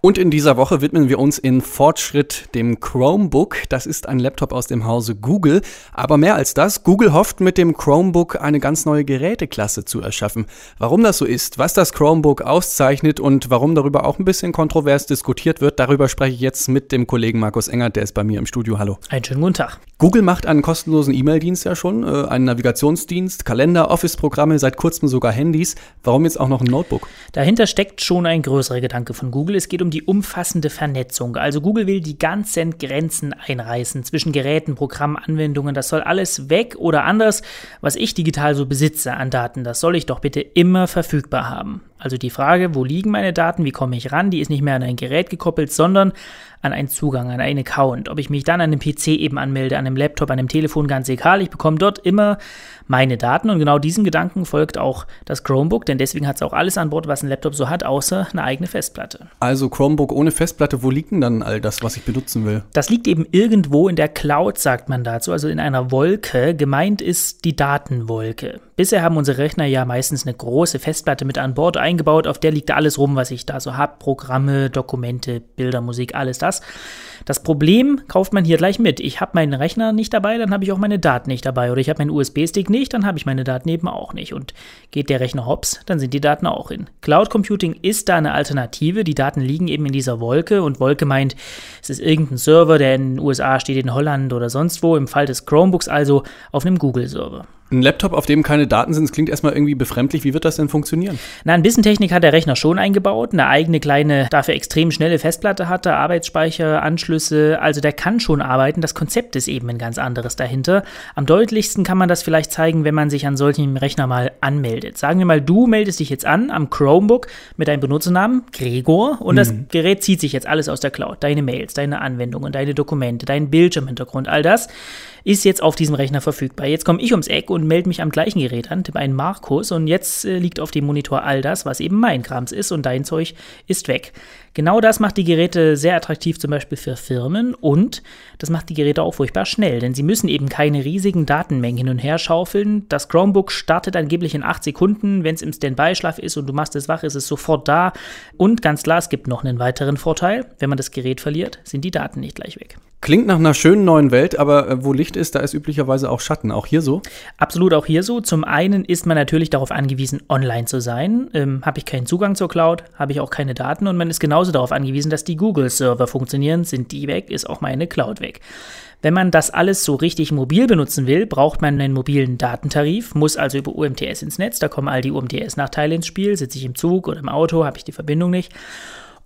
Und in dieser Woche widmen wir uns in Fortschritt dem Chromebook. Das ist ein Laptop aus dem Hause Google. Aber mehr als das, Google hofft mit dem Chromebook eine ganz neue Geräteklasse zu erschaffen. Warum das so ist, was das Chromebook auszeichnet und warum darüber auch ein bisschen kontrovers diskutiert wird, darüber spreche ich jetzt mit dem Kollegen Markus Engert, der ist bei mir im Studio. Hallo. Einen schönen guten Tag. Google macht einen kostenlosen E-Mail-Dienst ja schon, äh, einen Navigationsdienst, Kalender, Office-Programme, seit kurzem sogar Handys. Warum jetzt auch noch ein Notebook? Dahinter steckt schon ein größerer Gedanke von Google. Es geht um die umfassende Vernetzung. Also Google will die ganzen Grenzen einreißen zwischen Geräten, Programmen, Anwendungen. Das soll alles weg oder anders, was ich digital so besitze an Daten. Das soll ich doch bitte immer verfügbar haben. Also die Frage, wo liegen meine Daten, wie komme ich ran, die ist nicht mehr an ein Gerät gekoppelt, sondern an einen Zugang, an einen Account. Ob ich mich dann an einem PC eben anmelde, an einem Laptop, an einem Telefon, ganz egal. Ich bekomme dort immer meine Daten und genau diesem Gedanken folgt auch das Chromebook, denn deswegen hat es auch alles an Bord, was ein Laptop so hat, außer eine eigene Festplatte. Also Chromebook ohne Festplatte, wo liegt denn dann all das, was ich benutzen will? Das liegt eben irgendwo in der Cloud, sagt man dazu, also in einer Wolke. Gemeint ist die Datenwolke. Bisher haben unsere Rechner ja meistens eine große Festplatte mit an Bord eingebaut, auf der liegt alles rum, was ich da so habe. Programme, Dokumente, Bilder, Musik, alles das. Das Problem kauft man hier gleich mit. Ich habe meinen Rechner nicht dabei, dann habe ich auch meine Daten nicht dabei. Oder ich habe meinen USB-Stick nicht, dann habe ich meine Daten eben auch nicht. Und geht der Rechner hops, dann sind die Daten auch in. Cloud Computing ist da eine Alternative. Die Daten liegen eben in dieser Wolke und Wolke meint, es ist irgendein Server, der in den USA steht, in Holland oder sonst wo. Im Fall des Chromebooks also auf einem Google-Server. Ein Laptop, auf dem keine Daten sind, das klingt erstmal irgendwie befremdlich. Wie wird das denn funktionieren? Na, ein bisschen Technik hat der Rechner schon eingebaut. Eine eigene kleine, dafür extrem schnelle Festplatte hat er, Arbeitsspeicher, Anschlüsse. Also der kann schon arbeiten. Das Konzept ist eben ein ganz anderes dahinter. Am deutlichsten kann man das vielleicht zeigen, wenn man sich an solchen Rechner mal anmeldet. Sagen wir mal, du meldest dich jetzt an am Chromebook mit deinem Benutzernamen Gregor und mhm. das Gerät zieht sich jetzt alles aus der Cloud. Deine Mails, deine Anwendungen, deine Dokumente, dein Bildschirmhintergrund, all das ist jetzt auf diesem Rechner verfügbar. Jetzt komme ich ums Eck und melde mich am gleichen Gerät an, tippe einen Markus und jetzt äh, liegt auf dem Monitor all das, was eben mein Krams ist und dein Zeug ist weg. Genau das macht die Geräte sehr attraktiv zum Beispiel für Firmen und das macht die Geräte auch furchtbar schnell, denn sie müssen eben keine riesigen Datenmengen hin und her schaufeln. Das Chromebook startet angeblich in 8 Sekunden, wenn es im Standby-Schlaf ist und du machst es wach, ist es sofort da. Und ganz klar, es gibt noch einen weiteren Vorteil, wenn man das Gerät verliert, sind die Daten nicht gleich weg. Klingt nach einer schönen neuen Welt, aber äh, wo Licht ist, da ist üblicherweise auch Schatten. Auch hier so? Auch hier so. Zum einen ist man natürlich darauf angewiesen, online zu sein. Ähm, habe ich keinen Zugang zur Cloud, habe ich auch keine Daten und man ist genauso darauf angewiesen, dass die Google-Server funktionieren. Sind die weg, ist auch meine Cloud weg. Wenn man das alles so richtig mobil benutzen will, braucht man einen mobilen Datentarif, muss also über UMTS ins Netz. Da kommen all die UMTS-Nachteile ins Spiel. Sitze ich im Zug oder im Auto, habe ich die Verbindung nicht.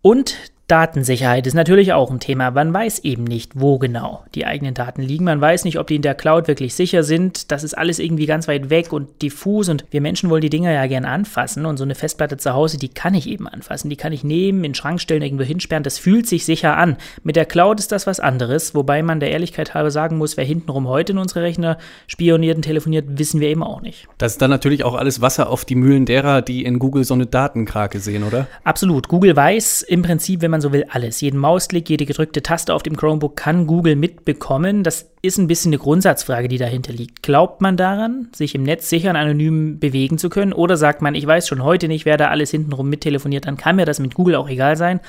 Und Datensicherheit ist natürlich auch ein Thema. Man weiß eben nicht, wo genau die eigenen Daten liegen. Man weiß nicht, ob die in der Cloud wirklich sicher sind. Das ist alles irgendwie ganz weit weg und diffus und wir Menschen wollen die Dinger ja gerne anfassen und so eine Festplatte zu Hause, die kann ich eben anfassen. Die kann ich nehmen, in den Schrank stellen, irgendwo hinsperren. Das fühlt sich sicher an. Mit der Cloud ist das was anderes, wobei man der Ehrlichkeit halber sagen muss, wer hintenrum heute in unsere Rechner spioniert und telefoniert, wissen wir eben auch nicht. Das ist dann natürlich auch alles Wasser auf die Mühlen derer, die in Google so eine Datenkrake sehen, oder? Absolut. Google weiß im Prinzip, wenn man so will, alles. Jeden Mausklick, jede gedrückte Taste auf dem Chromebook kann Google mitbekommen. Das ist ein bisschen eine Grundsatzfrage, die dahinter liegt. Glaubt man daran, sich im Netz sicher und anonym bewegen zu können? Oder sagt man, ich weiß schon heute nicht, wer da alles hintenrum mittelefoniert, dann kann mir das mit Google auch egal sein?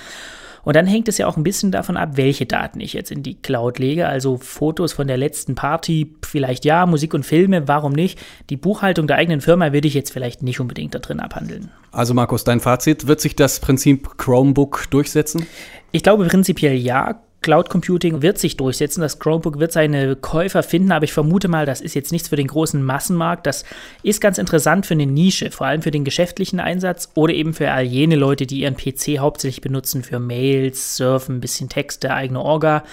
Und dann hängt es ja auch ein bisschen davon ab, welche Daten ich jetzt in die Cloud lege. Also Fotos von der letzten Party, vielleicht ja, Musik und Filme, warum nicht? Die Buchhaltung der eigenen Firma würde ich jetzt vielleicht nicht unbedingt da drin abhandeln. Also Markus, dein Fazit, wird sich das Prinzip Chromebook durchsetzen? Ich glaube prinzipiell ja. Cloud Computing wird sich durchsetzen. Das Chromebook wird seine Käufer finden, aber ich vermute mal, das ist jetzt nichts für den großen Massenmarkt. Das ist ganz interessant für eine Nische, vor allem für den geschäftlichen Einsatz oder eben für all jene Leute, die ihren PC hauptsächlich benutzen für Mails, Surfen, ein bisschen Texte, eigene Orga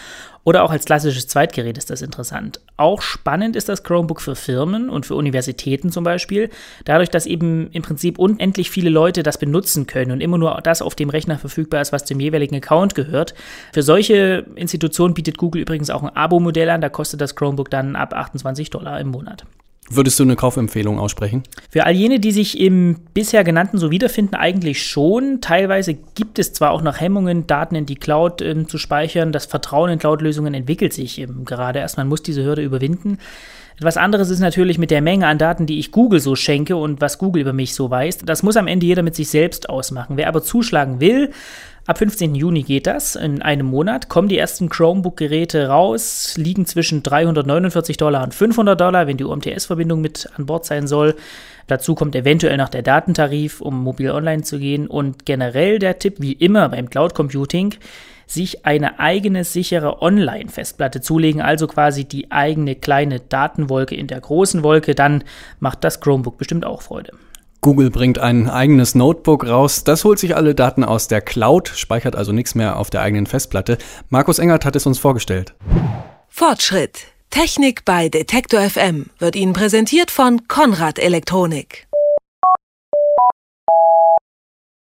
oder auch als klassisches Zweitgerät ist das interessant. Auch spannend ist das Chromebook für Firmen und für Universitäten zum Beispiel, dadurch, dass eben im Prinzip unendlich viele Leute das benutzen können und immer nur das auf dem Rechner verfügbar ist, was zum jeweiligen Account gehört. Für solche Institutionen bietet Google übrigens auch ein Abo-Modell an, da kostet das Chromebook dann ab 28 Dollar im Monat. Würdest du eine Kaufempfehlung aussprechen? Für all jene, die sich im bisher genannten so wiederfinden, eigentlich schon. Teilweise gibt es zwar auch noch Hemmungen, Daten in die Cloud äh, zu speichern. Das Vertrauen in Cloud-Lösungen entwickelt sich ähm, gerade erst. Man muss diese Hürde überwinden. Etwas anderes ist natürlich mit der Menge an Daten, die ich Google so schenke und was Google über mich so weiß. Das muss am Ende jeder mit sich selbst ausmachen. Wer aber zuschlagen will, Ab 15. Juni geht das. In einem Monat kommen die ersten Chromebook-Geräte raus, liegen zwischen 349 Dollar und 500 Dollar, wenn die UMTS-Verbindung mit an Bord sein soll. Dazu kommt eventuell noch der Datentarif, um mobil online zu gehen. Und generell der Tipp, wie immer beim Cloud Computing, sich eine eigene sichere Online-Festplatte zulegen, also quasi die eigene kleine Datenwolke in der großen Wolke, dann macht das Chromebook bestimmt auch Freude. Google bringt ein eigenes Notebook raus. Das holt sich alle Daten aus der Cloud, speichert also nichts mehr auf der eigenen Festplatte. Markus Engert hat es uns vorgestellt. Fortschritt. Technik bei Detektor FM wird Ihnen präsentiert von Konrad Elektronik.